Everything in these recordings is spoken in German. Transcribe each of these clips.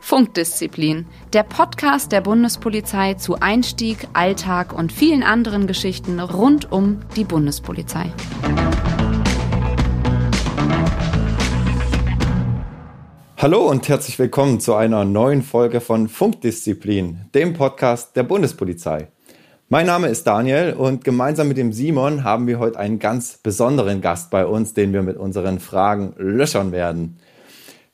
Funkdisziplin, der Podcast der Bundespolizei zu Einstieg, Alltag und vielen anderen Geschichten rund um die Bundespolizei. Hallo und herzlich willkommen zu einer neuen Folge von Funkdisziplin, dem Podcast der Bundespolizei. Mein Name ist Daniel und gemeinsam mit dem Simon haben wir heute einen ganz besonderen Gast bei uns, den wir mit unseren Fragen löchern werden.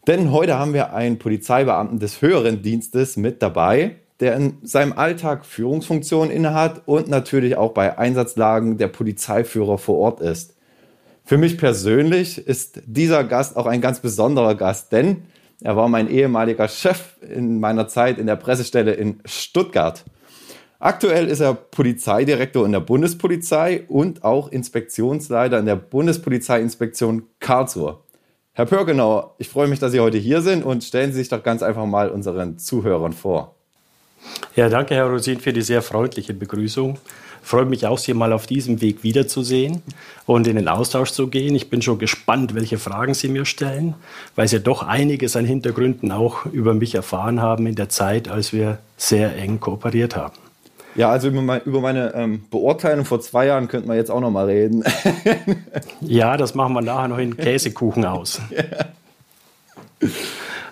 Denn heute haben wir einen Polizeibeamten des höheren Dienstes mit dabei, der in seinem Alltag Führungsfunktionen innehat und natürlich auch bei Einsatzlagen der Polizeiführer vor Ort ist. Für mich persönlich ist dieser Gast auch ein ganz besonderer Gast, denn er war mein ehemaliger Chef in meiner Zeit in der Pressestelle in Stuttgart. Aktuell ist er Polizeidirektor in der Bundespolizei und auch Inspektionsleiter in der Bundespolizeiinspektion Karlsruhe. Herr Pörgenauer, ich freue mich, dass Sie heute hier sind und stellen Sie sich doch ganz einfach mal unseren Zuhörern vor. Ja, danke, Herr Rosin, für die sehr freundliche Begrüßung. Freue mich auch, Sie mal auf diesem Weg wiederzusehen und in den Austausch zu gehen. Ich bin schon gespannt, welche Fragen Sie mir stellen, weil Sie doch einiges an Hintergründen auch über mich erfahren haben in der Zeit, als wir sehr eng kooperiert haben. Ja, also über, mein, über meine ähm, Beurteilung vor zwei Jahren könnten wir jetzt auch noch mal reden. ja, das machen wir nachher noch in Käsekuchen aus.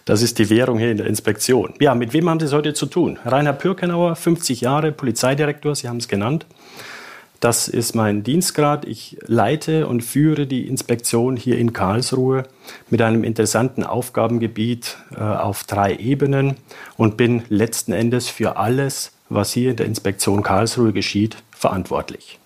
Das ist die Währung hier in der Inspektion. Ja, mit wem haben Sie es heute zu tun? Rainer Pürkenauer, 50 Jahre, Polizeidirektor, Sie haben es genannt. Das ist mein Dienstgrad. Ich leite und führe die Inspektion hier in Karlsruhe mit einem interessanten Aufgabengebiet äh, auf drei Ebenen und bin letzten Endes für alles, was hier in der Inspektion Karlsruhe geschieht, verantwortlich.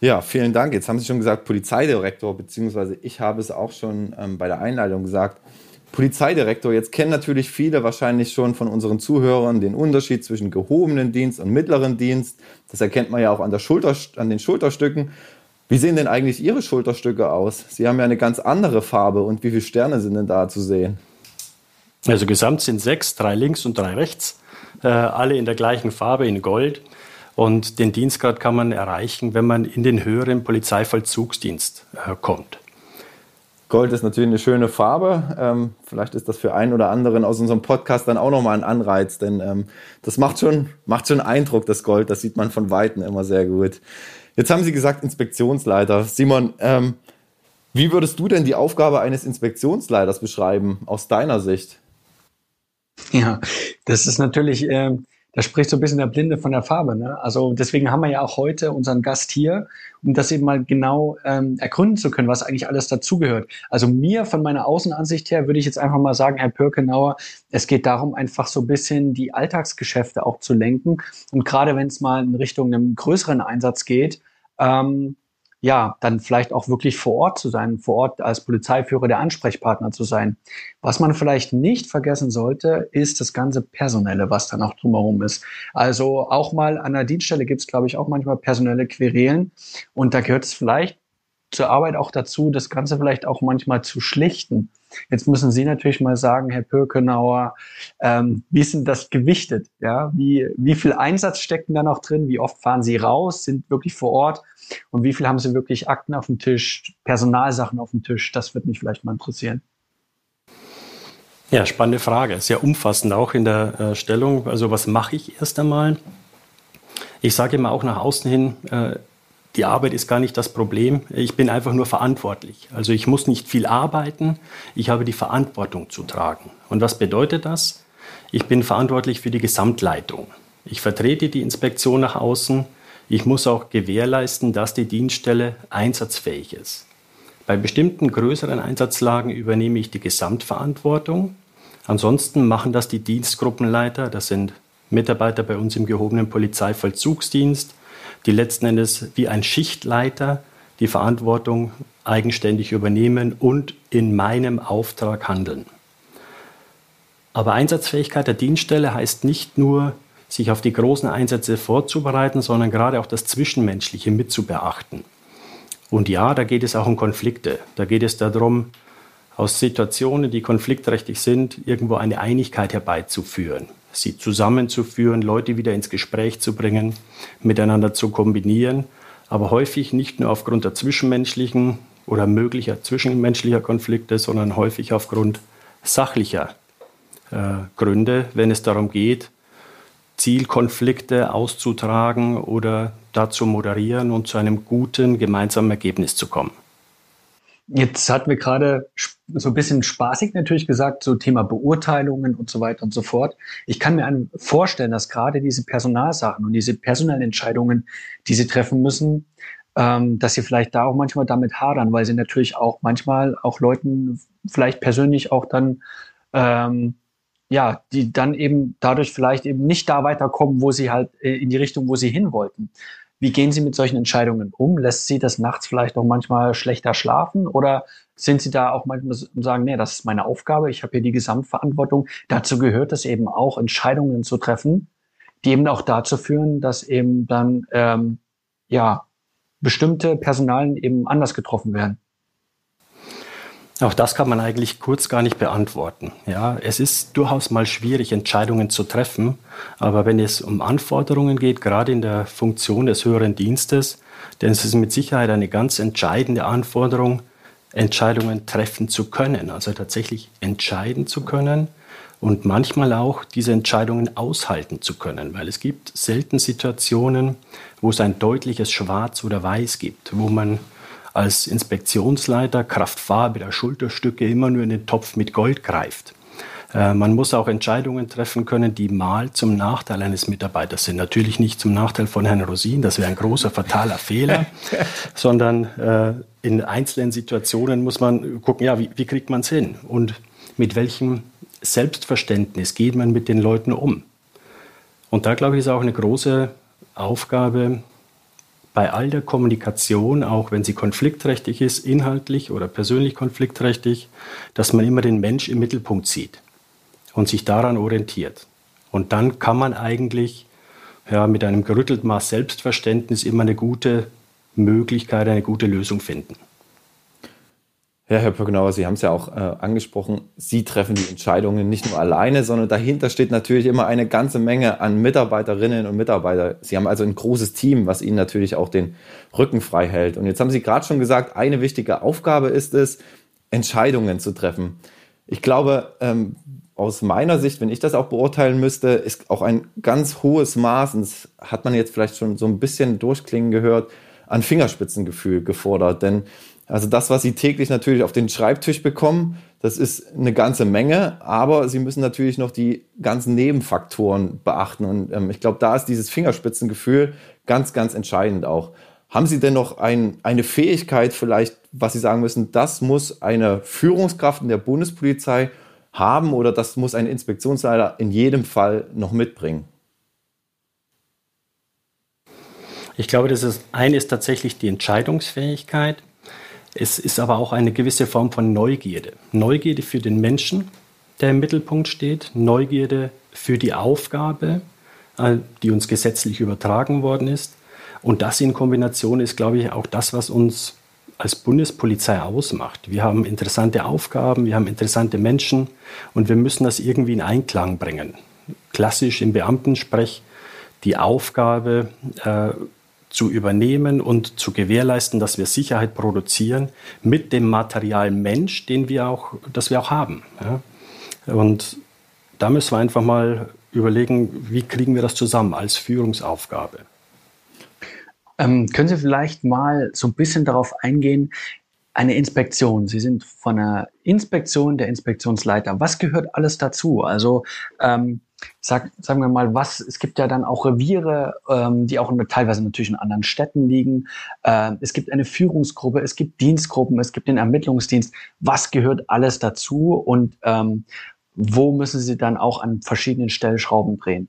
Ja, vielen Dank. Jetzt haben Sie schon gesagt, Polizeidirektor, beziehungsweise ich habe es auch schon ähm, bei der Einleitung gesagt. Polizeidirektor, jetzt kennen natürlich viele wahrscheinlich schon von unseren Zuhörern den Unterschied zwischen gehobenen Dienst und mittleren Dienst. Das erkennt man ja auch an, Schulter, an den Schulterstücken. Wie sehen denn eigentlich Ihre Schulterstücke aus? Sie haben ja eine ganz andere Farbe und wie viele Sterne sind denn da zu sehen? Also gesamt sind sechs, drei links und drei rechts, äh, alle in der gleichen Farbe, in Gold. Und den Dienstgrad kann man erreichen, wenn man in den höheren Polizeivollzugsdienst äh, kommt. Gold ist natürlich eine schöne Farbe. Ähm, vielleicht ist das für einen oder anderen aus unserem Podcast dann auch nochmal ein Anreiz, denn ähm, das macht schon, macht schon Eindruck, das Gold. Das sieht man von Weitem immer sehr gut. Jetzt haben Sie gesagt, Inspektionsleiter. Simon, ähm, wie würdest du denn die Aufgabe eines Inspektionsleiters beschreiben, aus deiner Sicht? Ja, das ist natürlich, äh, da spricht so ein bisschen der Blinde von der Farbe. Ne? Also deswegen haben wir ja auch heute unseren Gast hier, um das eben mal genau ähm, ergründen zu können, was eigentlich alles dazugehört. Also mir von meiner Außenansicht her würde ich jetzt einfach mal sagen, Herr Pörkenauer, es geht darum, einfach so ein bisschen die Alltagsgeschäfte auch zu lenken. Und gerade wenn es mal in Richtung einem größeren Einsatz geht, ähm, ja, dann vielleicht auch wirklich vor Ort zu sein, vor Ort als Polizeiführer der Ansprechpartner zu sein. Was man vielleicht nicht vergessen sollte, ist das ganze Personelle, was da noch drumherum ist. Also auch mal an der Dienststelle gibt es, glaube ich, auch manchmal personelle Querelen. Und da gehört es vielleicht zur Arbeit auch dazu, das Ganze vielleicht auch manchmal zu schlichten. Jetzt müssen Sie natürlich mal sagen, Herr Pürkenauer, ähm, wie ist denn das gewichtet? Ja, wie, wie viel Einsatz stecken da noch drin? Wie oft fahren Sie raus, sind wirklich vor Ort? Und wie viel haben Sie wirklich Akten auf dem Tisch, Personalsachen auf dem Tisch? Das würde mich vielleicht mal interessieren. Ja, spannende Frage. Sehr umfassend auch in der äh, Stellung. Also was mache ich erst einmal? Ich sage immer auch nach außen hin, äh, die Arbeit ist gar nicht das Problem. Ich bin einfach nur verantwortlich. Also ich muss nicht viel arbeiten. Ich habe die Verantwortung zu tragen. Und was bedeutet das? Ich bin verantwortlich für die Gesamtleitung. Ich vertrete die Inspektion nach außen. Ich muss auch gewährleisten, dass die Dienststelle einsatzfähig ist. Bei bestimmten größeren Einsatzlagen übernehme ich die Gesamtverantwortung. Ansonsten machen das die Dienstgruppenleiter, das sind Mitarbeiter bei uns im gehobenen Polizeivollzugsdienst, die letzten Endes wie ein Schichtleiter die Verantwortung eigenständig übernehmen und in meinem Auftrag handeln. Aber Einsatzfähigkeit der Dienststelle heißt nicht nur, sich auf die großen Einsätze vorzubereiten, sondern gerade auch das Zwischenmenschliche mitzubeachten. Und ja, da geht es auch um Konflikte. Da geht es darum, aus Situationen, die konfliktträchtig sind, irgendwo eine Einigkeit herbeizuführen sie zusammenzuführen, Leute wieder ins Gespräch zu bringen, miteinander zu kombinieren. aber häufig nicht nur aufgrund der zwischenmenschlichen oder möglicher zwischenmenschlicher Konflikte, sondern häufig aufgrund sachlicher äh, Gründe, wenn es darum geht, Zielkonflikte auszutragen oder dazu moderieren und zu einem guten gemeinsamen Ergebnis zu kommen. Jetzt hatten wir gerade so ein bisschen spaßig natürlich gesagt, so Thema Beurteilungen und so weiter und so fort. Ich kann mir vorstellen, dass gerade diese Personalsachen und diese personellen Entscheidungen, die sie treffen müssen, ähm, dass sie vielleicht da auch manchmal damit hadern, weil sie natürlich auch manchmal auch Leuten vielleicht persönlich auch dann ähm, ja, die dann eben dadurch vielleicht eben nicht da weiterkommen, wo sie halt äh, in die Richtung, wo sie hin wollten. Wie gehen Sie mit solchen Entscheidungen um? Lässt Sie das nachts vielleicht auch manchmal schlechter schlafen oder sind Sie da auch manchmal sagen, nee, das ist meine Aufgabe, ich habe hier die Gesamtverantwortung. Dazu gehört es eben auch, Entscheidungen zu treffen, die eben auch dazu führen, dass eben dann ähm, ja bestimmte Personalien eben anders getroffen werden. Auch das kann man eigentlich kurz gar nicht beantworten. Ja, es ist durchaus mal schwierig, Entscheidungen zu treffen, aber wenn es um Anforderungen geht, gerade in der Funktion des höheren Dienstes, dann ist es mit Sicherheit eine ganz entscheidende Anforderung, Entscheidungen treffen zu können, also tatsächlich entscheiden zu können und manchmal auch diese Entscheidungen aushalten zu können, weil es gibt selten Situationen, wo es ein deutliches Schwarz oder Weiß gibt, wo man als Inspektionsleiter Kraft Farbe der Schulterstücke immer nur in den Topf mit Gold greift. Äh, man muss auch Entscheidungen treffen können, die mal zum Nachteil eines Mitarbeiters sind. Natürlich nicht zum Nachteil von Herrn Rosin, das wäre ein großer, fataler Fehler, sondern äh, in einzelnen Situationen muss man gucken, ja, wie, wie kriegt man es hin und mit welchem Selbstverständnis geht man mit den Leuten um. Und da, glaube ich, ist auch eine große Aufgabe bei all der Kommunikation, auch wenn sie konfliktträchtig ist, inhaltlich oder persönlich konfliktträchtig, dass man immer den Mensch im Mittelpunkt sieht und sich daran orientiert. Und dann kann man eigentlich ja, mit einem gerüttelten Maß Selbstverständnis immer eine gute Möglichkeit, eine gute Lösung finden. Ja, Herr Pöckenauer, Sie haben es ja auch äh, angesprochen. Sie treffen die Entscheidungen nicht nur alleine, sondern dahinter steht natürlich immer eine ganze Menge an Mitarbeiterinnen und Mitarbeitern. Sie haben also ein großes Team, was Ihnen natürlich auch den Rücken frei hält. Und jetzt haben Sie gerade schon gesagt, eine wichtige Aufgabe ist es, Entscheidungen zu treffen. Ich glaube, ähm, aus meiner Sicht, wenn ich das auch beurteilen müsste, ist auch ein ganz hohes Maß, und das hat man jetzt vielleicht schon so ein bisschen durchklingen gehört, an Fingerspitzengefühl gefordert. Denn also das, was Sie täglich natürlich auf den Schreibtisch bekommen, das ist eine ganze Menge, aber Sie müssen natürlich noch die ganzen Nebenfaktoren beachten. Und ähm, ich glaube, da ist dieses Fingerspitzengefühl ganz, ganz entscheidend auch. Haben Sie denn noch ein, eine Fähigkeit vielleicht, was Sie sagen müssen, das muss eine Führungskraft in der Bundespolizei haben oder das muss ein Inspektionsleiter in jedem Fall noch mitbringen? Ich glaube, das ist, eine ist tatsächlich die Entscheidungsfähigkeit. Es ist aber auch eine gewisse Form von Neugierde. Neugierde für den Menschen, der im Mittelpunkt steht, Neugierde für die Aufgabe, äh, die uns gesetzlich übertragen worden ist. Und das in Kombination ist, glaube ich, auch das, was uns als Bundespolizei ausmacht. Wir haben interessante Aufgaben, wir haben interessante Menschen und wir müssen das irgendwie in Einklang bringen. Klassisch im Beamtensprech die Aufgabe, äh, zu übernehmen und zu gewährleisten, dass wir Sicherheit produzieren mit dem Material Mensch, den wir auch, das wir auch haben. Ja? Und da müssen wir einfach mal überlegen, wie kriegen wir das zusammen als Führungsaufgabe. Ähm, können Sie vielleicht mal so ein bisschen darauf eingehen, eine Inspektion. Sie sind von der Inspektion der Inspektionsleiter. Was gehört alles dazu? Also ähm, sag, sagen wir mal, was, es gibt ja dann auch Reviere, ähm, die auch in, teilweise natürlich in anderen Städten liegen. Äh, es gibt eine Führungsgruppe, es gibt Dienstgruppen, es gibt den Ermittlungsdienst. Was gehört alles dazu und ähm, wo müssen Sie dann auch an verschiedenen Stellschrauben drehen?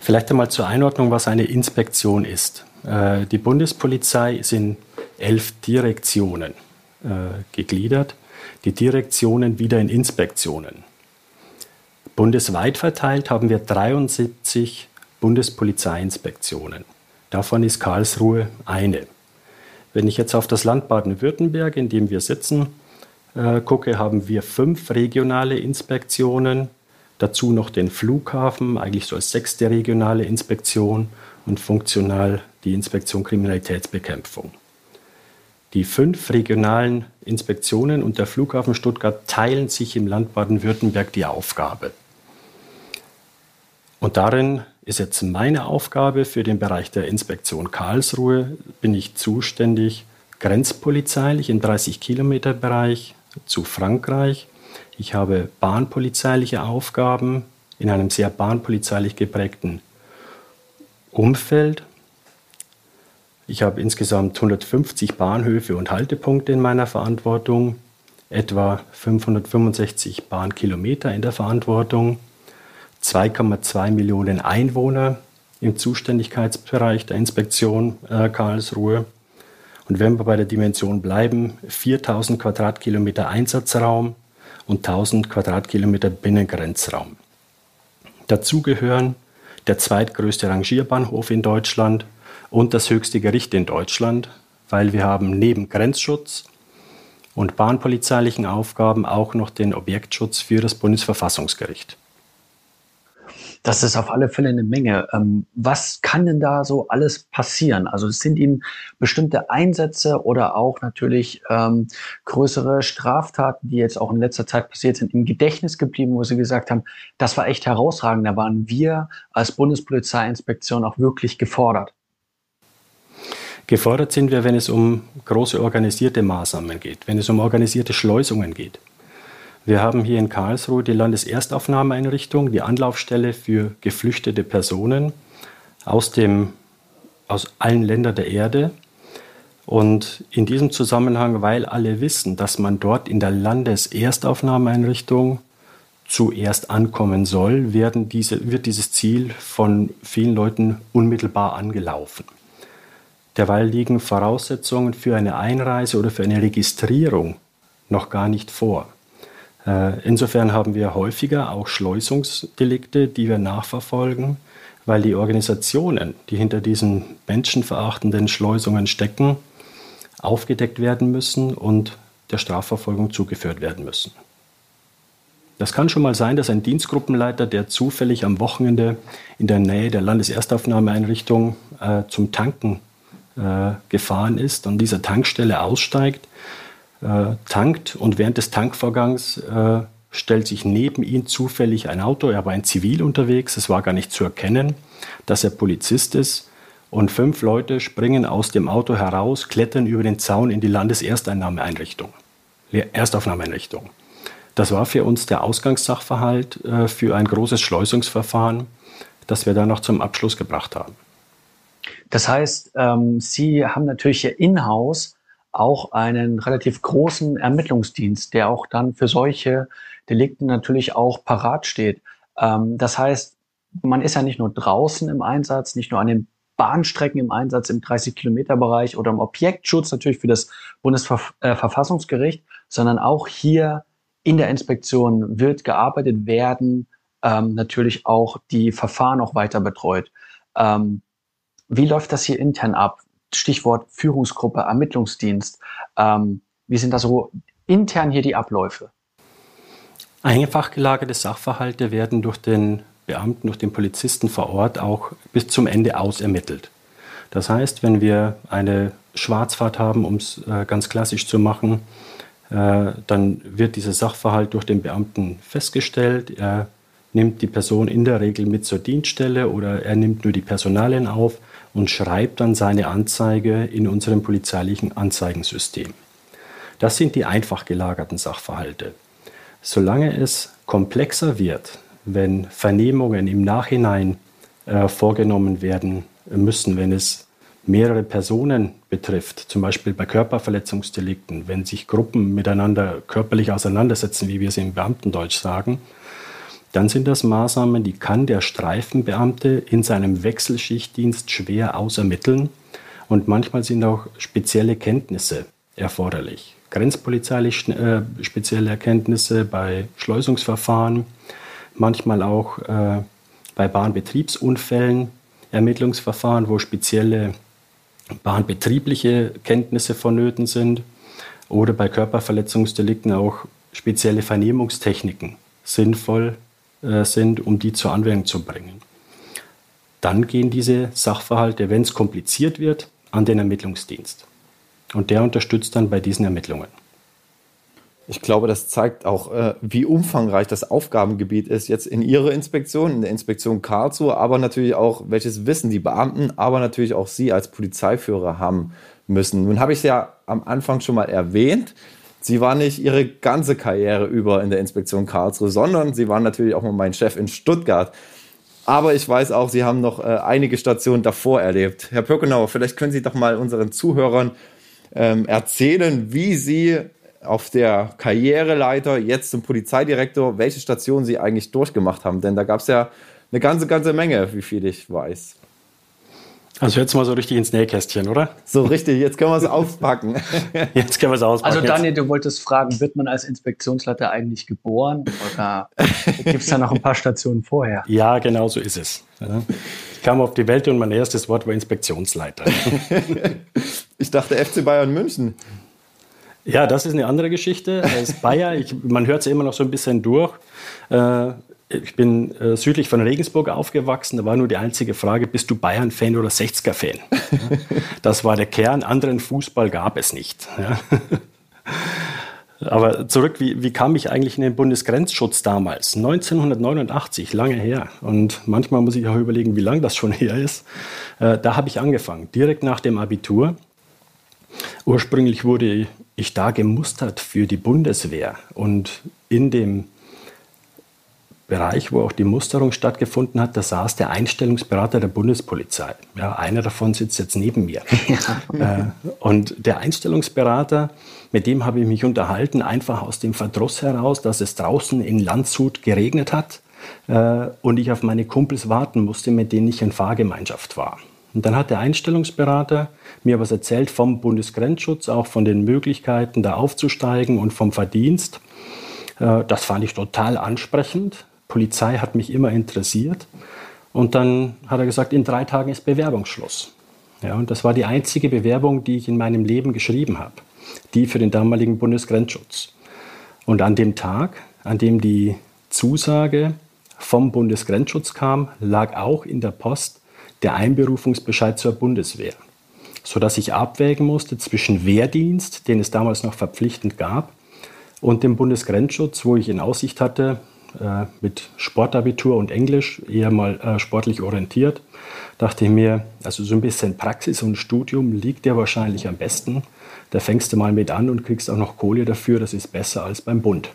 Vielleicht einmal zur Einordnung, was eine Inspektion ist. Äh, die Bundespolizei ist in elf Direktionen äh, gegliedert. Die Direktionen wieder in Inspektionen. Bundesweit verteilt haben wir 73 Bundespolizeiinspektionen. Davon ist Karlsruhe eine. Wenn ich jetzt auf das Land Baden-Württemberg, in dem wir sitzen, äh, gucke, haben wir fünf regionale Inspektionen, dazu noch den Flughafen, eigentlich so als sechste regionale Inspektion und funktional die Inspektion Kriminalitätsbekämpfung. Die fünf regionalen Inspektionen und der Flughafen Stuttgart teilen sich im Land Baden-Württemberg die Aufgabe. Und darin ist jetzt meine Aufgabe für den Bereich der Inspektion Karlsruhe, bin ich zuständig grenzpolizeilich im 30 Kilometer Bereich zu Frankreich. Ich habe bahnpolizeiliche Aufgaben in einem sehr bahnpolizeilich geprägten Umfeld. Ich habe insgesamt 150 Bahnhöfe und Haltepunkte in meiner Verantwortung, etwa 565 Bahnkilometer in der Verantwortung, 2,2 Millionen Einwohner im Zuständigkeitsbereich der Inspektion äh, Karlsruhe. Und wenn wir bei der Dimension bleiben, 4000 Quadratkilometer Einsatzraum und 1000 Quadratkilometer Binnengrenzraum. Dazu gehören der zweitgrößte Rangierbahnhof in Deutschland und das höchste Gericht in Deutschland, weil wir haben neben Grenzschutz und bahnpolizeilichen Aufgaben auch noch den Objektschutz für das Bundesverfassungsgericht. Das ist auf alle Fälle eine Menge. Ähm, was kann denn da so alles passieren? Also es sind Ihnen bestimmte Einsätze oder auch natürlich ähm, größere Straftaten, die jetzt auch in letzter Zeit passiert sind, im Gedächtnis geblieben, wo Sie gesagt haben, das war echt herausragend. Da waren wir als Bundespolizeiinspektion auch wirklich gefordert. Gefordert sind wir, wenn es um große organisierte Maßnahmen geht, wenn es um organisierte Schleusungen geht. Wir haben hier in Karlsruhe die Landeserstaufnahmeeinrichtung, die Anlaufstelle für geflüchtete Personen aus, dem, aus allen Ländern der Erde. Und in diesem Zusammenhang, weil alle wissen, dass man dort in der Landeserstaufnahmeeinrichtung zuerst ankommen soll, werden diese, wird dieses Ziel von vielen Leuten unmittelbar angelaufen. Derweil liegen Voraussetzungen für eine Einreise oder für eine Registrierung noch gar nicht vor. Äh, insofern haben wir häufiger auch Schleusungsdelikte, die wir nachverfolgen, weil die Organisationen, die hinter diesen menschenverachtenden Schleusungen stecken, aufgedeckt werden müssen und der Strafverfolgung zugeführt werden müssen. Das kann schon mal sein, dass ein Dienstgruppenleiter, der zufällig am Wochenende in der Nähe der Landeserstaufnahmeeinrichtung äh, zum Tanken äh, gefahren ist und dieser Tankstelle aussteigt, äh, tankt und während des Tankvorgangs äh, stellt sich neben ihn zufällig ein Auto. Er war in Zivil unterwegs, es war gar nicht zu erkennen, dass er Polizist ist. Und fünf Leute springen aus dem Auto heraus, klettern über den Zaun in die Landesersteinnahmeeinrichtung, Erstaufnahmeeinrichtung. Das war für uns der Ausgangssachverhalt äh, für ein großes Schleusungsverfahren, das wir dann noch zum Abschluss gebracht haben. Das heißt, ähm, Sie haben natürlich Ihr Inhouse auch einen relativ großen Ermittlungsdienst, der auch dann für solche Delikte natürlich auch parat steht. Ähm, das heißt, man ist ja nicht nur draußen im Einsatz, nicht nur an den Bahnstrecken im Einsatz im 30-Kilometer-Bereich oder im Objektschutz natürlich für das Bundesverfassungsgericht, sondern auch hier in der Inspektion wird gearbeitet werden, ähm, natürlich auch die Verfahren auch weiter betreut. Ähm, wie läuft das hier intern ab? Stichwort Führungsgruppe, Ermittlungsdienst. Ähm, wie sind da so intern hier die Abläufe? Einfach gelagerte Sachverhalte werden durch den Beamten, durch den Polizisten vor Ort auch bis zum Ende ausermittelt. Das heißt, wenn wir eine Schwarzfahrt haben, um es äh, ganz klassisch zu machen, äh, dann wird dieser Sachverhalt durch den Beamten festgestellt. Er nimmt die Person in der Regel mit zur Dienststelle oder er nimmt nur die Personalien auf und schreibt dann seine Anzeige in unserem polizeilichen Anzeigensystem. Das sind die einfach gelagerten Sachverhalte. Solange es komplexer wird, wenn Vernehmungen im Nachhinein äh, vorgenommen werden müssen, wenn es mehrere Personen betrifft, zum Beispiel bei Körperverletzungsdelikten, wenn sich Gruppen miteinander körperlich auseinandersetzen, wie wir es im Beamtendeutsch sagen, dann sind das Maßnahmen, die kann der Streifenbeamte in seinem Wechselschichtdienst schwer ausermitteln. Und manchmal sind auch spezielle Kenntnisse erforderlich. Grenzpolizeilich äh, spezielle Erkenntnisse bei Schleusungsverfahren, manchmal auch äh, bei Bahnbetriebsunfällen, Ermittlungsverfahren, wo spezielle bahnbetriebliche Kenntnisse vonnöten sind oder bei Körperverletzungsdelikten auch spezielle Vernehmungstechniken sinnvoll sind, um die zur Anwendung zu bringen. dann gehen diese Sachverhalte, wenn es kompliziert wird, an den Ermittlungsdienst. Und der unterstützt dann bei diesen Ermittlungen. Ich glaube, das zeigt auch, äh, wie umfangreich das Aufgabengebiet ist jetzt in Ihrer Inspektion, in der Inspektion Karlsruhe, aber natürlich auch, welches Wissen die Beamten, aber natürlich auch Sie als Polizeiführer haben müssen. Nun habe ich es ja am Anfang schon mal erwähnt. Sie war nicht ihre ganze Karriere über in der Inspektion Karlsruhe, sondern sie waren natürlich auch mal mein Chef in Stuttgart. Aber ich weiß auch, Sie haben noch äh, einige Stationen davor erlebt. Herr Pöckenauer, vielleicht können Sie doch mal unseren Zuhörern ähm, erzählen, wie Sie auf der Karriereleiter jetzt zum Polizeidirektor, welche Stationen Sie eigentlich durchgemacht haben. Denn da gab es ja eine ganze, ganze Menge, wie viel ich weiß. Also jetzt mal so richtig ins Nähkästchen, oder? So richtig, jetzt können wir es auspacken. Jetzt können wir es auspacken. Also Daniel, du wolltest fragen, wird man als Inspektionsleiter eigentlich geboren oder gibt es da noch ein paar Stationen vorher? Ja, genau so ist es. Ich kam auf die Welt und mein erstes Wort war Inspektionsleiter. Ich dachte FC Bayern München. Ja, das ist eine andere Geschichte. Als Bayer, ich, man hört es immer noch so ein bisschen durch. Äh, ich bin äh, südlich von Regensburg aufgewachsen. Da war nur die einzige Frage, bist du Bayern-Fan oder 60er-Fan? das war der Kern. Anderen Fußball gab es nicht. Aber zurück, wie, wie kam ich eigentlich in den Bundesgrenzschutz damals? 1989, lange her. Und manchmal muss ich auch überlegen, wie lange das schon her ist. Äh, da habe ich angefangen, direkt nach dem Abitur. Ursprünglich wurde ich da gemustert für die Bundeswehr. Und in dem Bereich, wo auch die Musterung stattgefunden hat, da saß der Einstellungsberater der Bundespolizei. Ja, einer davon sitzt jetzt neben mir. Ja. Äh, und der Einstellungsberater, mit dem habe ich mich unterhalten, einfach aus dem Verdruss heraus, dass es draußen in Landshut geregnet hat äh, und ich auf meine Kumpels warten musste, mit denen ich in Fahrgemeinschaft war. Und dann hat der Einstellungsberater mir was erzählt vom Bundesgrenzschutz, auch von den Möglichkeiten, da aufzusteigen und vom Verdienst. Äh, das fand ich total ansprechend. Polizei hat mich immer interessiert. Und dann hat er gesagt, in drei Tagen ist Bewerbungsschluss. Ja, und das war die einzige Bewerbung, die ich in meinem Leben geschrieben habe. Die für den damaligen Bundesgrenzschutz. Und an dem Tag, an dem die Zusage vom Bundesgrenzschutz kam, lag auch in der Post der Einberufungsbescheid zur Bundeswehr, sodass ich abwägen musste zwischen Wehrdienst, den es damals noch verpflichtend gab, und dem Bundesgrenzschutz, wo ich in Aussicht hatte, äh, mit Sportabitur und Englisch, eher mal äh, sportlich orientiert, dachte ich mir, also so ein bisschen Praxis und Studium liegt dir wahrscheinlich am besten. Da fängst du mal mit an und kriegst auch noch Kohle dafür, das ist besser als beim Bund.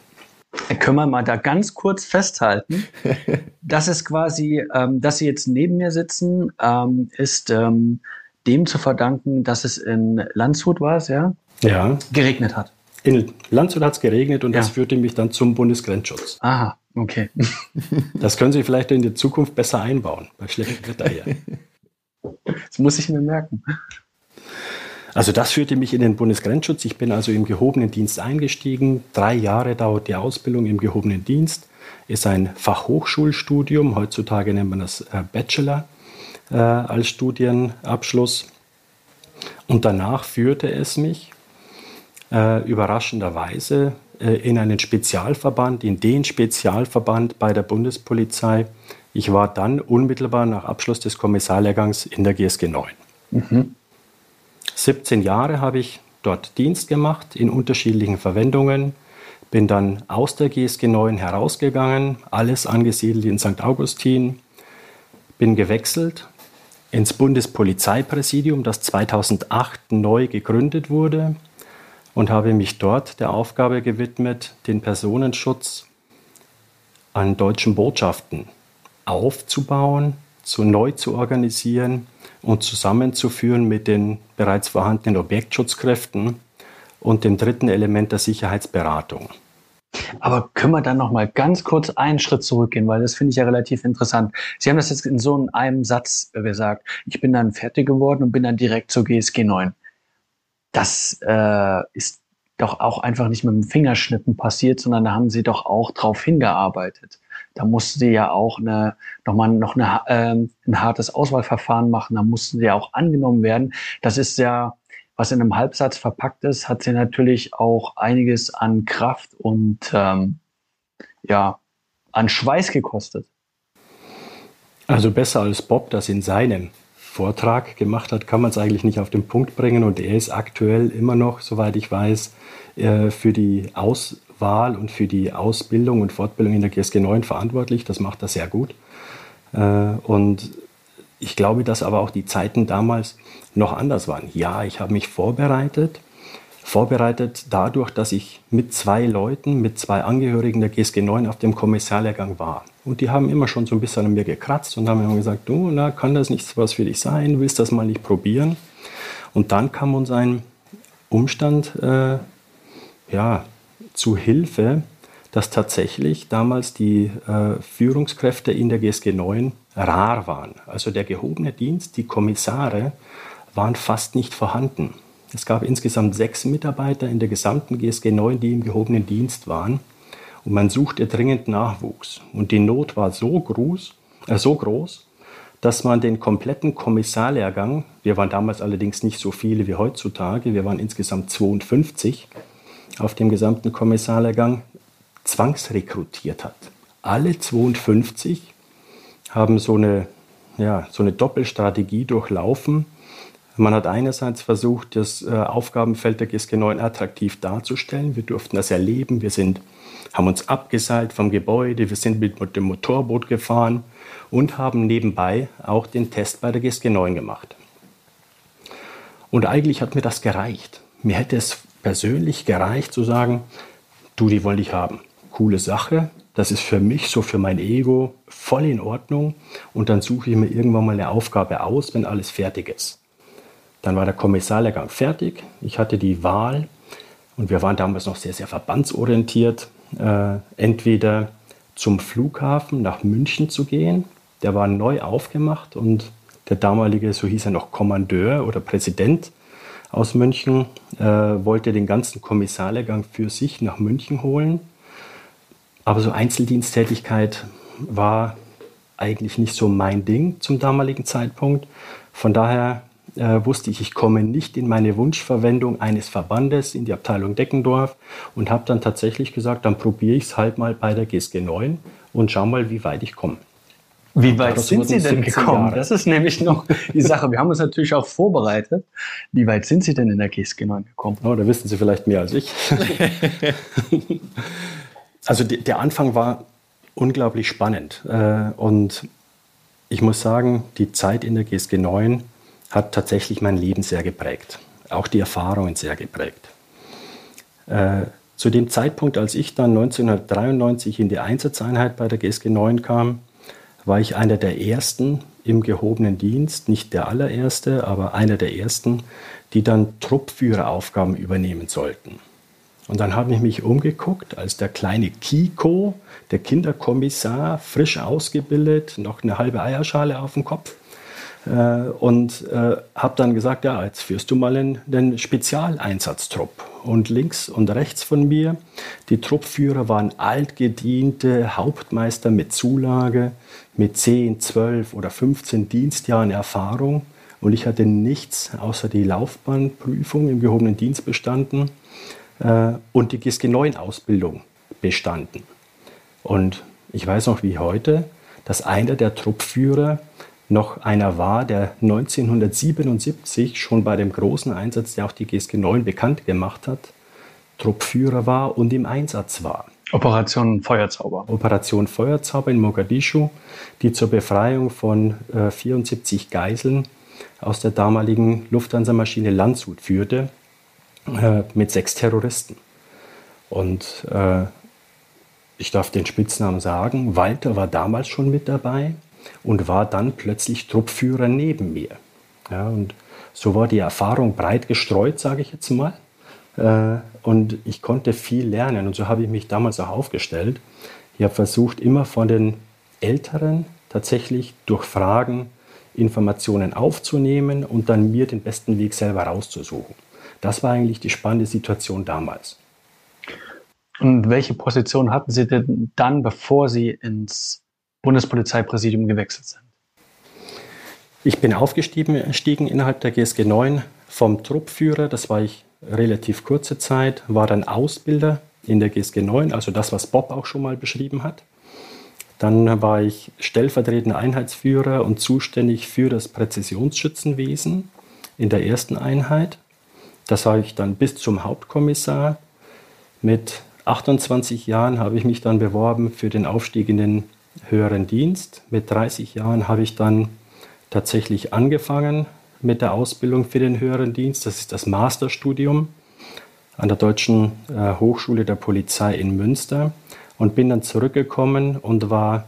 Können wir mal da ganz kurz festhalten? das ist quasi, ähm, dass Sie jetzt neben mir sitzen, ähm, ist ähm, dem zu verdanken, dass es in Landshut war, ja? Ja. Geregnet hat. In Landshut hat es geregnet und ja. das führte mich dann zum Bundesgrenzschutz. Aha, okay. das können Sie vielleicht in der Zukunft besser einbauen, bei schlechtem Wetter hier. Das muss ich mir merken. Also das führte mich in den Bundesgrenzschutz. Ich bin also im gehobenen Dienst eingestiegen. Drei Jahre dauert die Ausbildung im gehobenen Dienst. Ist ein Fachhochschulstudium. Heutzutage nennt man das äh, Bachelor äh, als Studienabschluss. Und danach führte es mich äh, überraschenderweise in einen Spezialverband, in den Spezialverband bei der Bundespolizei. Ich war dann unmittelbar nach Abschluss des Kommissarlehrgangs in der GSG 9. Mhm. 17 Jahre habe ich dort Dienst gemacht in unterschiedlichen Verwendungen, bin dann aus der GSG 9 herausgegangen, alles angesiedelt in St. Augustin, bin gewechselt ins Bundespolizeipräsidium, das 2008 neu gegründet wurde und habe mich dort der Aufgabe gewidmet, den Personenschutz an deutschen Botschaften aufzubauen, zu neu zu organisieren und zusammenzuführen mit den bereits vorhandenen Objektschutzkräften und dem dritten Element der Sicherheitsberatung. Aber können wir dann noch mal ganz kurz einen Schritt zurückgehen, weil das finde ich ja relativ interessant. Sie haben das jetzt in so einem Satz gesagt. Ich bin dann fertig geworden und bin dann direkt zur GSG 9. Das äh, ist doch auch einfach nicht mit dem Fingerschnippen passiert, sondern da haben Sie doch auch drauf hingearbeitet da mussten sie ja auch eine, nochmal noch eine, äh, ein hartes Auswahlverfahren machen, da mussten sie ja auch angenommen werden. Das ist ja, was in einem Halbsatz verpackt ist, hat sie natürlich auch einiges an Kraft und ähm, ja, an Schweiß gekostet. Also besser als Bob das in seinem Vortrag gemacht hat, kann man es eigentlich nicht auf den Punkt bringen. Und er ist aktuell immer noch, soweit ich weiß, äh, für die Auswahl und für die Ausbildung und Fortbildung in der GSG 9 verantwortlich. Das macht er sehr gut. Äh, und ich glaube, dass aber auch die Zeiten damals noch anders waren. Ja, ich habe mich vorbereitet vorbereitet dadurch, dass ich mit zwei Leuten, mit zwei Angehörigen der GSG 9 auf dem Kommissarlehrgang war. Und die haben immer schon so ein bisschen an mir gekratzt und haben immer gesagt, du, na, kann das nicht was für dich sein? Willst das mal nicht probieren? Und dann kam uns ein Umstand äh, ja, zu Hilfe, dass tatsächlich damals die äh, Führungskräfte in der GSG 9 rar waren. Also der gehobene Dienst, die Kommissare waren fast nicht vorhanden. Es gab insgesamt sechs Mitarbeiter in der gesamten GSG 9, die im gehobenen Dienst waren. Und man suchte dringend Nachwuchs. Und die Not war so groß, äh, so groß dass man den kompletten Kommissarlehrgang, wir waren damals allerdings nicht so viele wie heutzutage, wir waren insgesamt 52 auf dem gesamten Kommissarlehrgang, zwangsrekrutiert hat. Alle 52 haben so eine, ja, so eine Doppelstrategie durchlaufen man hat einerseits versucht, das äh, Aufgabenfeld der GSG 9 attraktiv darzustellen. Wir durften das erleben. Wir sind, haben uns abgeseilt vom Gebäude, wir sind mit dem Motorboot gefahren und haben nebenbei auch den Test bei der GSG 9 gemacht. Und eigentlich hat mir das gereicht. Mir hätte es persönlich gereicht zu sagen, du, die wollte ich haben. Coole Sache. Das ist für mich, so für mein Ego, voll in Ordnung. Und dann suche ich mir irgendwann mal eine Aufgabe aus, wenn alles fertig ist. Dann war der Kommissarlehrgang fertig. Ich hatte die Wahl und wir waren damals noch sehr, sehr verbandsorientiert, äh, entweder zum Flughafen nach München zu gehen. Der war neu aufgemacht und der damalige, so hieß er noch, Kommandeur oder Präsident aus München, äh, wollte den ganzen Kommissarlehrgang für sich nach München holen. Aber so Einzeldiensttätigkeit war eigentlich nicht so mein Ding zum damaligen Zeitpunkt. Von daher äh, wusste ich, ich komme nicht in meine Wunschverwendung eines Verbandes in die Abteilung Deckendorf und habe dann tatsächlich gesagt, dann probiere ich es halt mal bei der GSG 9 und schau mal, wie weit ich komme. Wie weit sind Sie denn gekommen? Das ist nämlich noch die Sache. Wir haben uns natürlich auch vorbereitet. Wie weit sind Sie denn in der GSG 9 gekommen? Oh, da wissen Sie vielleicht mehr als ich. also der Anfang war unglaublich spannend. Äh, und ich muss sagen, die Zeit in der GSG 9 hat tatsächlich mein Leben sehr geprägt, auch die Erfahrungen sehr geprägt. Äh, zu dem Zeitpunkt, als ich dann 1993 in die Einsatzeinheit bei der GSG 9 kam, war ich einer der ersten im gehobenen Dienst, nicht der allererste, aber einer der ersten, die dann Truppführeraufgaben übernehmen sollten. Und dann habe ich mich umgeguckt, als der kleine Kiko, der Kinderkommissar, frisch ausgebildet, noch eine halbe Eierschale auf dem Kopf, und äh, habe dann gesagt, ja, jetzt führst du mal einen, einen Spezialeinsatztrupp. Und links und rechts von mir, die Truppführer waren altgediente Hauptmeister mit Zulage, mit 10, 12 oder 15 Dienstjahren Erfahrung. Und ich hatte nichts außer die Laufbahnprüfung im gehobenen Dienst bestanden äh, und die GSG 9 Ausbildung bestanden. Und ich weiß noch wie heute, dass einer der Truppführer noch einer war, der 1977 schon bei dem großen Einsatz, der auch die GSG 9 bekannt gemacht hat, Truppführer war und im Einsatz war. Operation Feuerzauber. Operation Feuerzauber in Mogadischu, die zur Befreiung von äh, 74 Geiseln aus der damaligen Lufthansa-Maschine Landshut führte, äh, mit sechs Terroristen. Und äh, ich darf den Spitznamen sagen, Walter war damals schon mit dabei und war dann plötzlich Truppführer neben mir. Ja, und so war die Erfahrung breit gestreut, sage ich jetzt mal. Äh, und ich konnte viel lernen und so habe ich mich damals auch aufgestellt. Ich habe versucht, immer von den Älteren tatsächlich durch Fragen Informationen aufzunehmen und dann mir den besten Weg selber rauszusuchen. Das war eigentlich die spannende Situation damals. Und welche Position hatten Sie denn dann, bevor Sie ins Bundespolizeipräsidium gewechselt sind? Ich bin aufgestiegen innerhalb der GSG 9 vom Truppführer, das war ich relativ kurze Zeit, war dann Ausbilder in der GSG 9, also das, was Bob auch schon mal beschrieben hat. Dann war ich stellvertretender Einheitsführer und zuständig für das Präzisionsschützenwesen in der ersten Einheit. Das habe ich dann bis zum Hauptkommissar. Mit 28 Jahren habe ich mich dann beworben für den Aufstieg in den höheren Dienst. Mit 30 Jahren habe ich dann tatsächlich angefangen mit der Ausbildung für den höheren Dienst. Das ist das Masterstudium an der Deutschen äh, Hochschule der Polizei in Münster und bin dann zurückgekommen und war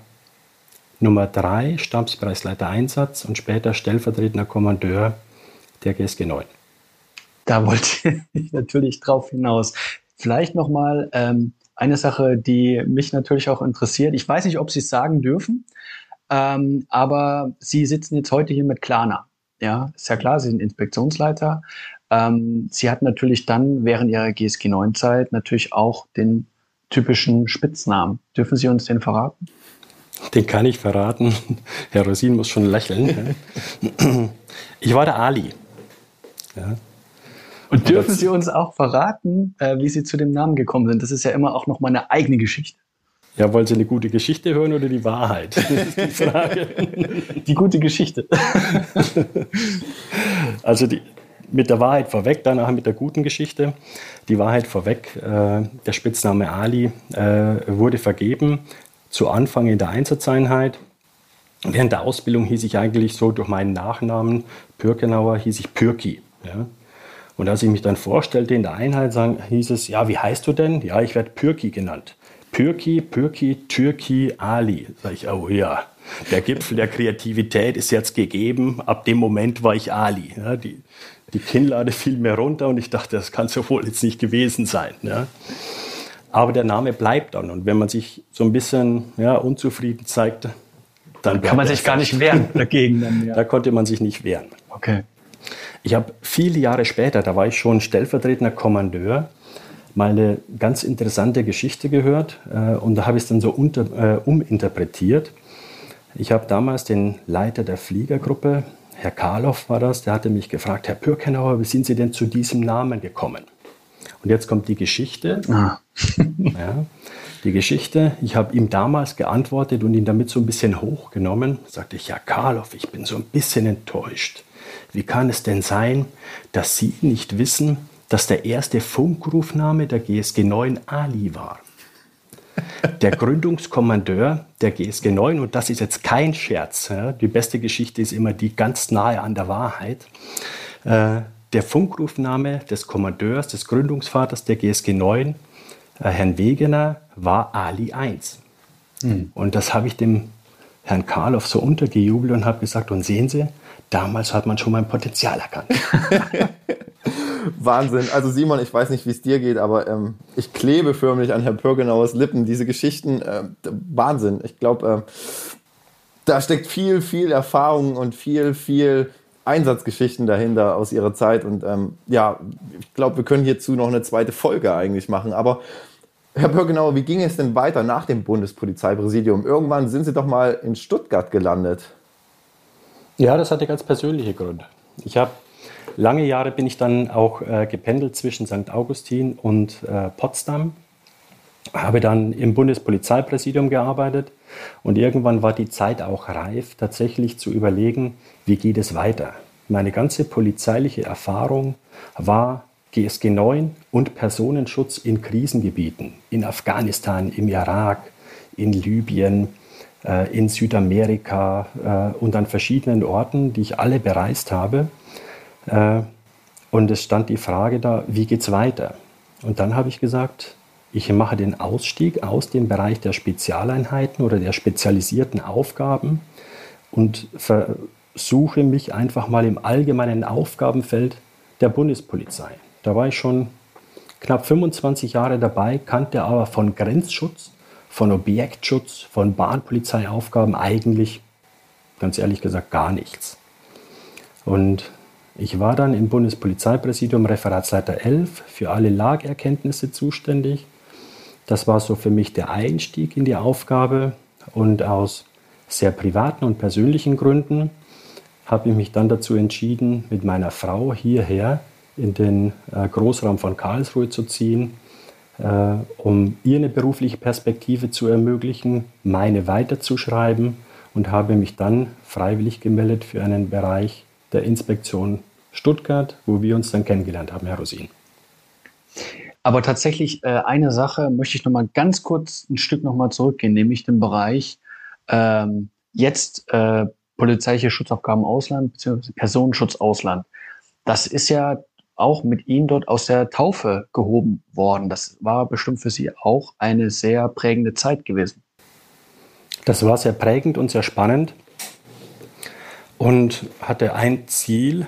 Nummer drei Stabsbereichsleiter Einsatz und später stellvertretender Kommandeur der GSG 9. Da wollte ich natürlich drauf hinaus. Vielleicht noch mal ähm, eine Sache, die mich natürlich auch interessiert. Ich weiß nicht, ob Sie es sagen dürfen, ähm, aber Sie sitzen jetzt heute hier mit Klarna. Ja, ist ja klar, Sie sind Inspektionsleiter. Ähm, Sie hatten natürlich dann während Ihrer GSG 9-Zeit natürlich auch den typischen Spitznamen. Dürfen Sie uns den verraten? Den kann ich verraten. Herr Rosin muss schon lächeln. Ich war der Ali. Ja. Und dürfen Sie uns auch verraten, äh, wie Sie zu dem Namen gekommen sind? Das ist ja immer auch noch mal eine eigene Geschichte. Ja, wollen Sie eine gute Geschichte hören oder die Wahrheit? Das ist die Frage. Die gute Geschichte. Also die, mit der Wahrheit vorweg, danach mit der guten Geschichte. Die Wahrheit vorweg, äh, der Spitzname Ali äh, wurde vergeben zu Anfang in der Einsatzeinheit. Während der Ausbildung hieß ich eigentlich so durch meinen Nachnamen Pürkenauer, hieß ich Pürki. Ja. Und als ich mich dann vorstellte in der Einheit, sagen, hieß es, ja, wie heißt du denn? Ja, ich werde Pürki genannt. Pürki, Pürki, Türki, Ali. Sag ich, oh ja, der Gipfel der Kreativität ist jetzt gegeben. Ab dem Moment war ich Ali. Ja, die, die Kinnlade fiel mir runter und ich dachte, das kann so wohl jetzt nicht gewesen sein. Ja. Aber der Name bleibt dann. Und wenn man sich so ein bisschen ja, unzufrieden zeigt, dann kann man sich gar nicht wehren dagegen. Dann, ja. Da konnte man sich nicht wehren. Okay. Ich habe viele Jahre später, da war ich schon stellvertretender Kommandeur, mal eine ganz interessante Geschichte gehört äh, und da habe ich es dann so unter, äh, uminterpretiert. Ich habe damals den Leiter der Fliegergruppe, Herr Karloff war das, der hatte mich gefragt, Herr Pürkenauer, wie sind Sie denn zu diesem Namen gekommen? Und jetzt kommt die Geschichte. Ah. ja, die Geschichte. Ich habe ihm damals geantwortet und ihn damit so ein bisschen hochgenommen. Sagte ich, Herr Karloff, ich bin so ein bisschen enttäuscht. Wie kann es denn sein, dass Sie nicht wissen, dass der erste Funkrufname der GSG 9 Ali war. Der Gründungskommandeur der GSG 9, und das ist jetzt kein Scherz, die beste Geschichte ist immer die ganz nahe an der Wahrheit. Äh, der Funkrufname des Kommandeurs, des Gründungsvaters der GSG 9, äh, Herrn Wegener, war Ali 1. Mhm. Und das habe ich dem Herrn Karloff so untergejubelt und habe gesagt, und sehen Sie, damals hat man schon mein Potenzial erkannt. Wahnsinn. Also Simon, ich weiß nicht, wie es dir geht, aber ähm, ich klebe förmlich an Herrn Pürgenauers Lippen. Diese Geschichten, äh, Wahnsinn. Ich glaube, äh, da steckt viel, viel Erfahrung und viel, viel Einsatzgeschichten dahinter aus ihrer Zeit. Und ähm, ja, ich glaube, wir können hierzu noch eine zweite Folge eigentlich machen. Aber Herr Pürgenauer, wie ging es denn weiter nach dem Bundespolizeipräsidium? Irgendwann sind Sie doch mal in Stuttgart gelandet. Ja, das hatte ganz persönliche Gründe. Ich habe lange Jahre bin ich dann auch äh, gependelt zwischen St. Augustin und äh, Potsdam, habe dann im Bundespolizeipräsidium gearbeitet und irgendwann war die Zeit auch reif, tatsächlich zu überlegen, wie geht es weiter. Meine ganze polizeiliche Erfahrung war GSG 9 und Personenschutz in Krisengebieten, in Afghanistan, im Irak, in Libyen, in Südamerika äh, und an verschiedenen Orten, die ich alle bereist habe. Äh, und es stand die Frage da, wie geht es weiter? Und dann habe ich gesagt, ich mache den Ausstieg aus dem Bereich der Spezialeinheiten oder der spezialisierten Aufgaben und versuche mich einfach mal im allgemeinen Aufgabenfeld der Bundespolizei. Da war ich schon knapp 25 Jahre dabei, kannte aber von Grenzschutz, von Objektschutz, von Bahnpolizeiaufgaben eigentlich, ganz ehrlich gesagt, gar nichts. Und ich war dann im Bundespolizeipräsidium Referatsleiter 11 für alle Lagerkenntnisse zuständig. Das war so für mich der Einstieg in die Aufgabe und aus sehr privaten und persönlichen Gründen habe ich mich dann dazu entschieden, mit meiner Frau hierher in den äh, Großraum von Karlsruhe zu ziehen, um ihr eine berufliche Perspektive zu ermöglichen, meine weiterzuschreiben und habe mich dann freiwillig gemeldet für einen Bereich der Inspektion Stuttgart, wo wir uns dann kennengelernt haben, Herr Rosin. Aber tatsächlich äh, eine Sache möchte ich noch mal ganz kurz ein Stück noch mal zurückgehen, nämlich den Bereich ähm, jetzt äh, polizeiliche Schutzaufgaben Ausland bzw. Personenschutz Ausland. Das ist ja auch mit Ihnen dort aus der Taufe gehoben worden. Das war bestimmt für Sie auch eine sehr prägende Zeit gewesen. Das war sehr prägend und sehr spannend und hatte ein Ziel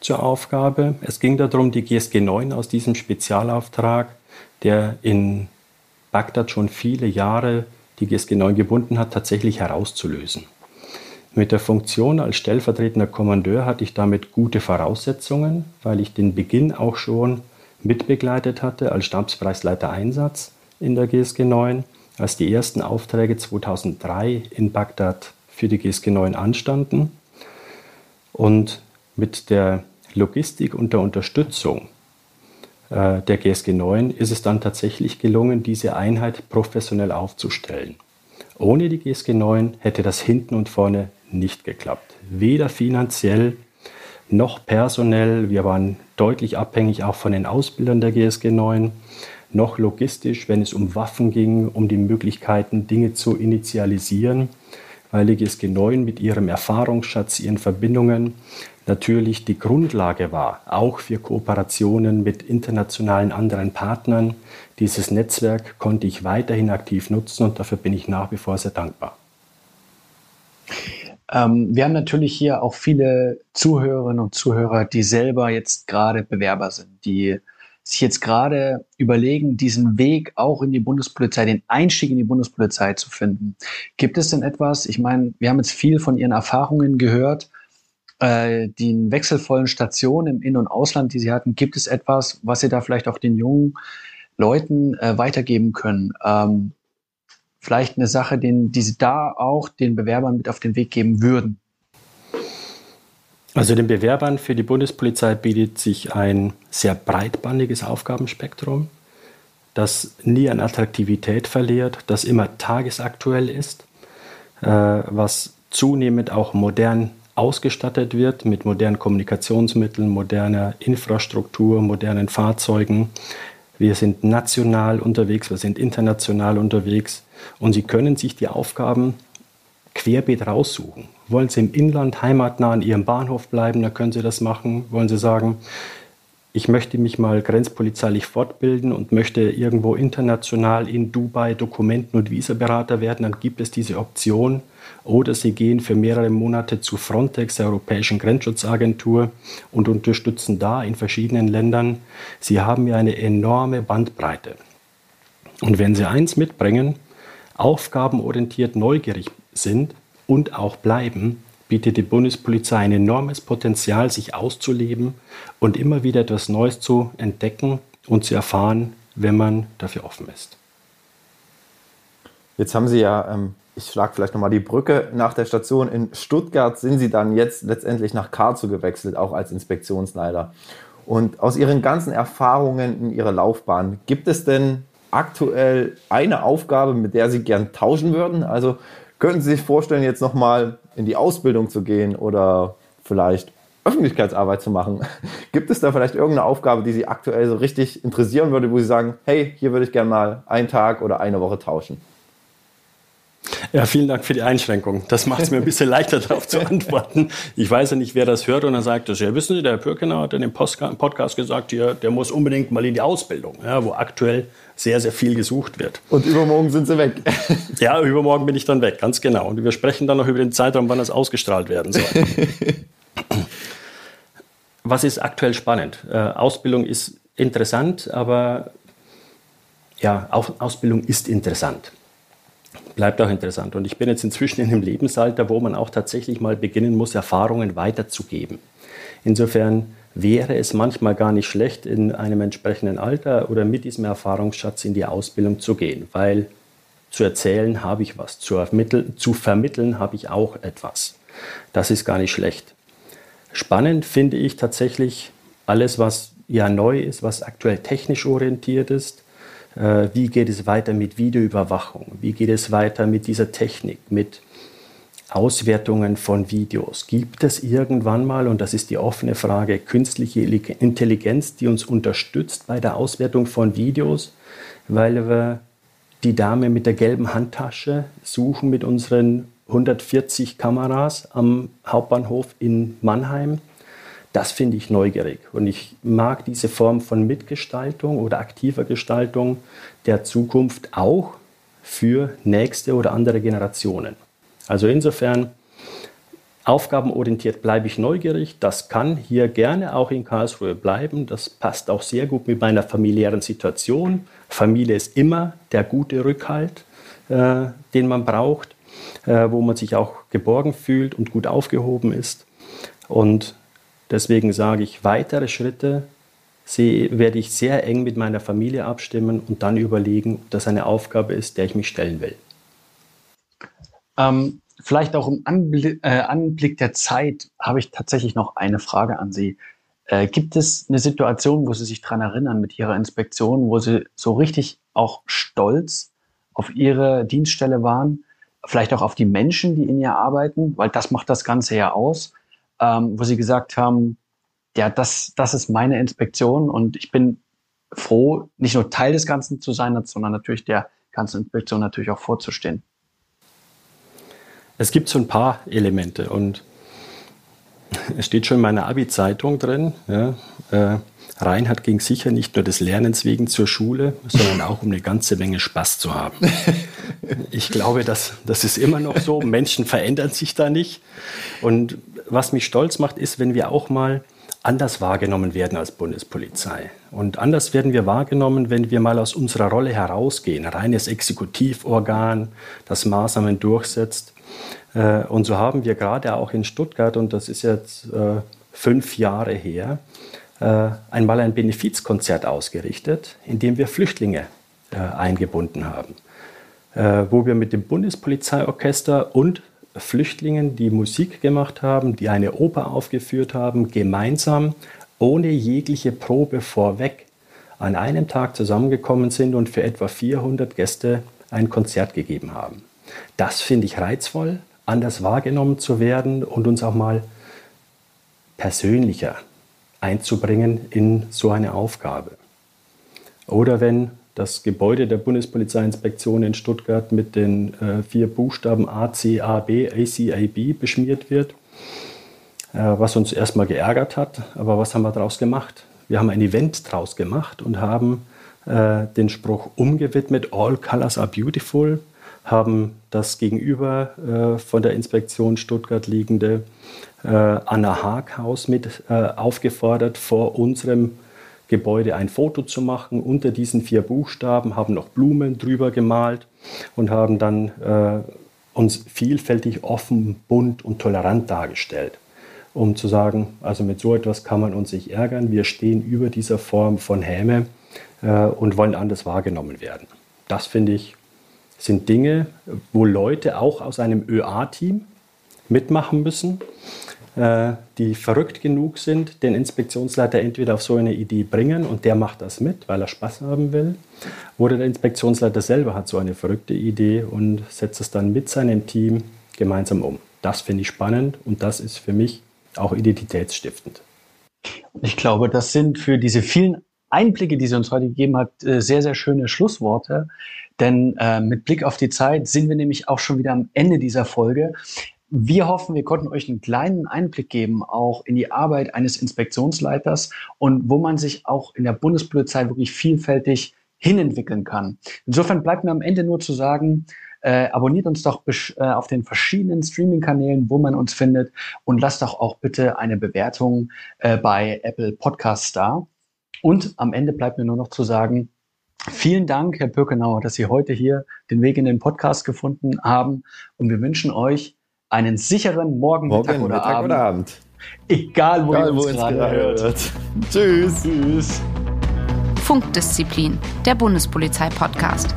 zur Aufgabe. Es ging darum, die GSG 9 aus diesem Spezialauftrag, der in Bagdad schon viele Jahre die GSG 9 gebunden hat, tatsächlich herauszulösen. Mit der Funktion als stellvertretender Kommandeur hatte ich damit gute Voraussetzungen, weil ich den Beginn auch schon mitbegleitet hatte als Stabsbereichsleiter Einsatz in der GSG 9 als die ersten Aufträge 2003 in Bagdad für die GSG 9 anstanden. Und mit der Logistik und der Unterstützung äh, der GSG 9 ist es dann tatsächlich gelungen, diese Einheit professionell aufzustellen. Ohne die GSG 9 hätte das hinten und vorne nicht geklappt. Weder finanziell noch personell. Wir waren deutlich abhängig auch von den Ausbildern der GSG 9 noch logistisch, wenn es um Waffen ging, um die Möglichkeiten, Dinge zu initialisieren, weil die GSG 9 mit ihrem Erfahrungsschatz, ihren Verbindungen natürlich die Grundlage war, auch für Kooperationen mit internationalen anderen Partnern. Dieses Netzwerk konnte ich weiterhin aktiv nutzen und dafür bin ich nach wie vor sehr dankbar. Ähm, wir haben natürlich hier auch viele Zuhörerinnen und Zuhörer, die selber jetzt gerade Bewerber sind, die sich jetzt gerade überlegen, diesen Weg auch in die Bundespolizei, den Einstieg in die Bundespolizei zu finden. Gibt es denn etwas, ich meine, wir haben jetzt viel von Ihren Erfahrungen gehört, äh, den wechselvollen Stationen im In- und Ausland, die Sie hatten. Gibt es etwas, was Sie da vielleicht auch den jungen Leuten äh, weitergeben können? Ähm, vielleicht eine Sache, den, die Sie da auch den Bewerbern mit auf den Weg geben würden? Also den Bewerbern für die Bundespolizei bietet sich ein sehr breitbandiges Aufgabenspektrum, das nie an Attraktivität verliert, das immer tagesaktuell ist, äh, was zunehmend auch modern ausgestattet wird mit modernen Kommunikationsmitteln, moderner Infrastruktur, modernen Fahrzeugen. Wir sind national unterwegs, wir sind international unterwegs und Sie können sich die Aufgaben querbeet raussuchen. Wollen Sie im Inland heimatnah an Ihrem Bahnhof bleiben, dann können Sie das machen. Wollen Sie sagen, ich möchte mich mal grenzpolizeilich fortbilden und möchte irgendwo international in Dubai Dokumenten- und Visaberater werden, dann gibt es diese Option. Oder Sie gehen für mehrere Monate zu Frontex, der Europäischen Grenzschutzagentur, und unterstützen da in verschiedenen Ländern. Sie haben ja eine enorme Bandbreite. Und wenn Sie eins mitbringen, aufgabenorientiert neugierig sind und auch bleiben, bietet die Bundespolizei ein enormes Potenzial, sich auszuleben und immer wieder etwas Neues zu entdecken und zu erfahren, wenn man dafür offen ist. Jetzt haben Sie ja, ähm, ich schlage vielleicht nochmal die Brücke, nach der Station in Stuttgart sind Sie dann jetzt letztendlich nach Karlsruhe gewechselt, auch als Inspektionsleiter. Und aus Ihren ganzen Erfahrungen in Ihrer Laufbahn, gibt es denn aktuell eine Aufgabe, mit der Sie gern tauschen würden? Also Könnten Sie sich vorstellen, jetzt nochmal in die Ausbildung zu gehen oder vielleicht Öffentlichkeitsarbeit zu machen? Gibt es da vielleicht irgendeine Aufgabe, die Sie aktuell so richtig interessieren würde, wo Sie sagen, hey, hier würde ich gerne mal einen Tag oder eine Woche tauschen? Ja, vielen Dank für die Einschränkung. Das macht es mir ein bisschen leichter, darauf zu antworten. Ich weiß ja nicht, wer das hört und dann sagt das, ja, wissen Sie, der Herr Pürkener hat in dem Podcast gesagt, hier, der muss unbedingt mal in die Ausbildung, ja, wo aktuell sehr, sehr viel gesucht wird. Und übermorgen sind sie weg. ja, übermorgen bin ich dann weg, ganz genau. Und wir sprechen dann noch über den Zeitraum, wann das ausgestrahlt werden soll. Was ist aktuell spannend? Äh, Ausbildung ist interessant, aber ja, Ausbildung ist interessant. Bleibt auch interessant. Und ich bin jetzt inzwischen in einem Lebensalter, wo man auch tatsächlich mal beginnen muss, Erfahrungen weiterzugeben. Insofern wäre es manchmal gar nicht schlecht, in einem entsprechenden Alter oder mit diesem Erfahrungsschatz in die Ausbildung zu gehen, weil zu erzählen habe ich was, zu, vermitteln, zu vermitteln habe ich auch etwas. Das ist gar nicht schlecht. Spannend finde ich tatsächlich alles, was ja neu ist, was aktuell technisch orientiert ist, wie geht es weiter mit Videoüberwachung? Wie geht es weiter mit dieser Technik, mit Auswertungen von Videos? Gibt es irgendwann mal, und das ist die offene Frage, künstliche Intelligenz, die uns unterstützt bei der Auswertung von Videos, weil wir die Dame mit der gelben Handtasche suchen mit unseren 140 Kameras am Hauptbahnhof in Mannheim? Das finde ich neugierig und ich mag diese Form von Mitgestaltung oder aktiver Gestaltung der Zukunft auch für nächste oder andere Generationen. Also insofern aufgabenorientiert bleibe ich neugierig. Das kann hier gerne auch in Karlsruhe bleiben. Das passt auch sehr gut mit meiner familiären Situation. Familie ist immer der gute Rückhalt, äh, den man braucht, äh, wo man sich auch geborgen fühlt und gut aufgehoben ist. Und Deswegen sage ich, weitere Schritte sie, werde ich sehr eng mit meiner Familie abstimmen und dann überlegen, ob das eine Aufgabe ist, der ich mich stellen will. Ähm, vielleicht auch im Anblick, äh, Anblick der Zeit habe ich tatsächlich noch eine Frage an Sie. Äh, gibt es eine Situation, wo Sie sich daran erinnern mit Ihrer Inspektion, wo Sie so richtig auch stolz auf Ihre Dienststelle waren? Vielleicht auch auf die Menschen, die in ihr arbeiten, weil das macht das Ganze ja aus ähm, wo sie gesagt haben, ja, das, das ist meine Inspektion und ich bin froh, nicht nur Teil des Ganzen zu sein, sondern natürlich der ganzen Inspektion natürlich auch vorzustehen. Es gibt so ein paar Elemente und es steht schon in meiner Abi-Zeitung drin. Ja, äh, Reinhard ging sicher nicht nur des Lernens wegen zur Schule, sondern auch um eine ganze Menge Spaß zu haben. Ich glaube, das, das ist immer noch so. Menschen verändern sich da nicht. Und was mich stolz macht, ist, wenn wir auch mal anders wahrgenommen werden als Bundespolizei. Und anders werden wir wahrgenommen, wenn wir mal aus unserer Rolle herausgehen. Reines Exekutivorgan, das Maßnahmen durchsetzt. Äh, und so haben wir gerade auch in Stuttgart, und das ist jetzt äh, fünf Jahre her, äh, einmal ein Benefizkonzert ausgerichtet, in dem wir Flüchtlinge eingebunden haben, wo wir mit dem Bundespolizeiorchester und Flüchtlingen, die Musik gemacht haben, die eine Oper aufgeführt haben, gemeinsam, ohne jegliche Probe vorweg, an einem Tag zusammengekommen sind und für etwa 400 Gäste ein Konzert gegeben haben. Das finde ich reizvoll, anders wahrgenommen zu werden und uns auch mal persönlicher einzubringen in so eine Aufgabe. Oder wenn das Gebäude der Bundespolizeiinspektion in Stuttgart mit den äh, vier Buchstaben ACAB, ACAB beschmiert wird, äh, was uns erstmal geärgert hat. Aber was haben wir daraus gemacht? Wir haben ein Event daraus gemacht und haben äh, den Spruch umgewidmet, All Colors are Beautiful, haben das gegenüber äh, von der Inspektion Stuttgart liegende äh, Anna Haag Haus mit äh, aufgefordert, vor unserem Gebäude ein Foto zu machen. Unter diesen vier Buchstaben, haben noch Blumen drüber gemalt und haben dann äh, uns vielfältig offen, bunt und tolerant dargestellt, um zu sagen, also mit so etwas kann man uns nicht ärgern, wir stehen über dieser Form von Häme äh, und wollen anders wahrgenommen werden. Das finde ich sind Dinge, wo Leute auch aus einem ÖA-Team mitmachen müssen die verrückt genug sind, den Inspektionsleiter entweder auf so eine Idee bringen und der macht das mit, weil er Spaß haben will, oder der Inspektionsleiter selber hat so eine verrückte Idee und setzt es dann mit seinem Team gemeinsam um. Das finde ich spannend und das ist für mich auch identitätsstiftend. Ich glaube, das sind für diese vielen Einblicke, die sie uns heute gegeben hat, äh, sehr, sehr schöne Schlussworte. Denn äh, mit Blick auf die Zeit sind wir nämlich auch schon wieder am Ende dieser Folge. Wir hoffen, wir konnten euch einen kleinen Einblick geben, auch in die Arbeit eines Inspektionsleiters und wo man sich auch in der Bundespolizei wirklich vielfältig hinentwickeln kann. Insofern bleibt mir am Ende nur zu sagen, äh, abonniert uns doch äh, auf den verschiedenen Streaming-Kanälen, wo man uns findet und lasst doch auch bitte eine Bewertung äh, bei Apple Podcasts da. Und am Ende bleibt mir nur noch zu sagen, Vielen Dank, Herr Birkenauer, dass Sie heute hier den Weg in den Podcast gefunden haben. Und wir wünschen euch einen sicheren Morgen, Morgen Mittag, oder, Mittag Abend. oder Abend. Egal, wo Egal, ihr uns, wo gerade hört. hört. Tschüss. Tschüss. Funkdisziplin, der Bundespolizei-Podcast.